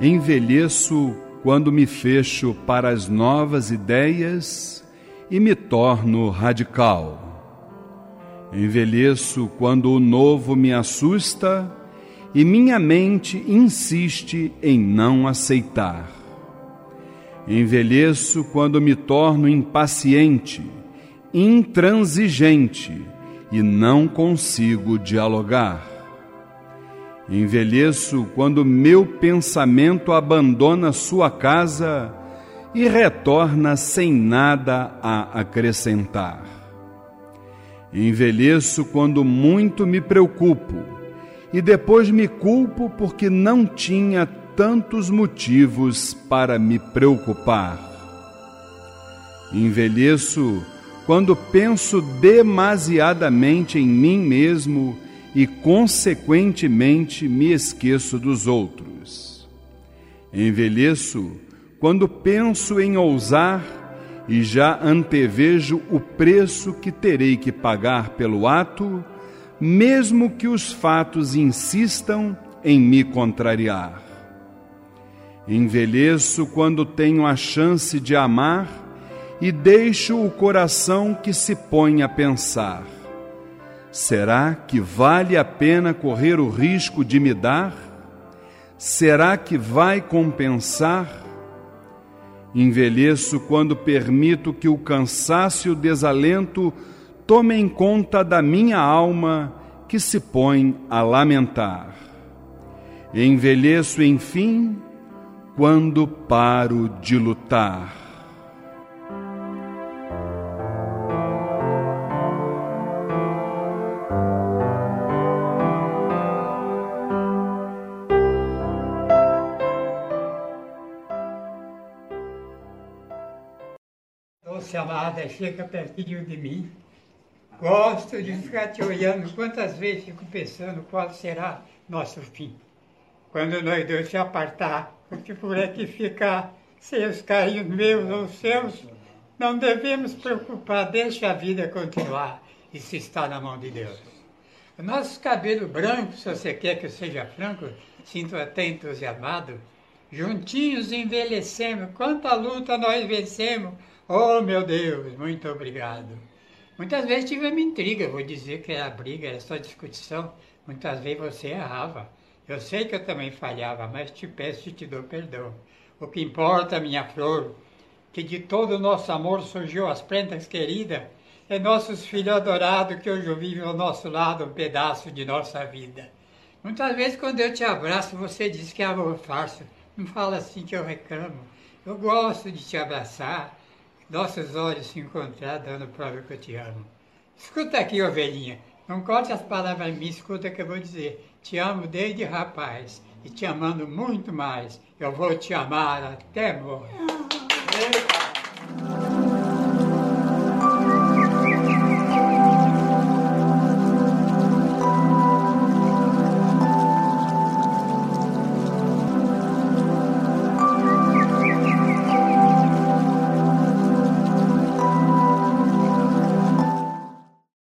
Envelheço quando me fecho para as novas ideias e me torno radical. Envelheço quando o novo me assusta e minha mente insiste em não aceitar. Envelheço quando me torno impaciente, intransigente e não consigo dialogar. Envelheço quando meu pensamento abandona sua casa e retorna sem nada a acrescentar. Envelheço quando muito me preocupo e depois me culpo porque não tinha tantos motivos para me preocupar. Envelheço quando penso demasiadamente em mim mesmo e, consequentemente, me esqueço dos outros. Envelheço quando penso em ousar e já antevejo o preço que terei que pagar pelo ato, mesmo que os fatos insistam em me contrariar. Envelheço quando tenho a chance de amar e deixo o coração que se põe a pensar: será que vale a pena correr o risco de me dar? Será que vai compensar? Envelheço quando permito que o cansaço e o desalento tomem conta da minha alma que se põe a lamentar. Envelheço, enfim, quando paro de lutar. Amada, chega pertinho de mim. Gosto de ficar te olhando. Quantas vezes fico pensando qual será nosso fim. Quando nós dois se apartar, porque por aqui ficar sem os carinhos meus ou seus, não devemos preocupar, deixa a vida continuar. Isso está na mão de Deus. O nosso cabelo branco, se você quer que eu seja franco, sinto até entusiasmado. Juntinhos envelhecemos, quanta luta nós vencemos. Oh, meu Deus, muito obrigado. Muitas vezes tivemos intriga, vou dizer que era briga, era só discussão. Muitas vezes você errava. Eu sei que eu também falhava, mas te peço e te dou perdão. O que importa, minha flor, que de todo o nosso amor surgiu as prendas queridas, é nossos filhos adorados que hoje vivem ao nosso lado um pedaço de nossa vida. Muitas vezes quando eu te abraço, você diz que é amor fácil. Não fala assim que eu reclamo. Eu gosto de te abraçar, nossos olhos se encontrar, dando prova que eu te amo. Escuta aqui, ovelhinha. Não corte as palavras mim, escuta o que eu vou dizer. Te amo desde rapaz e te amando muito mais. Eu vou te amar até morrer.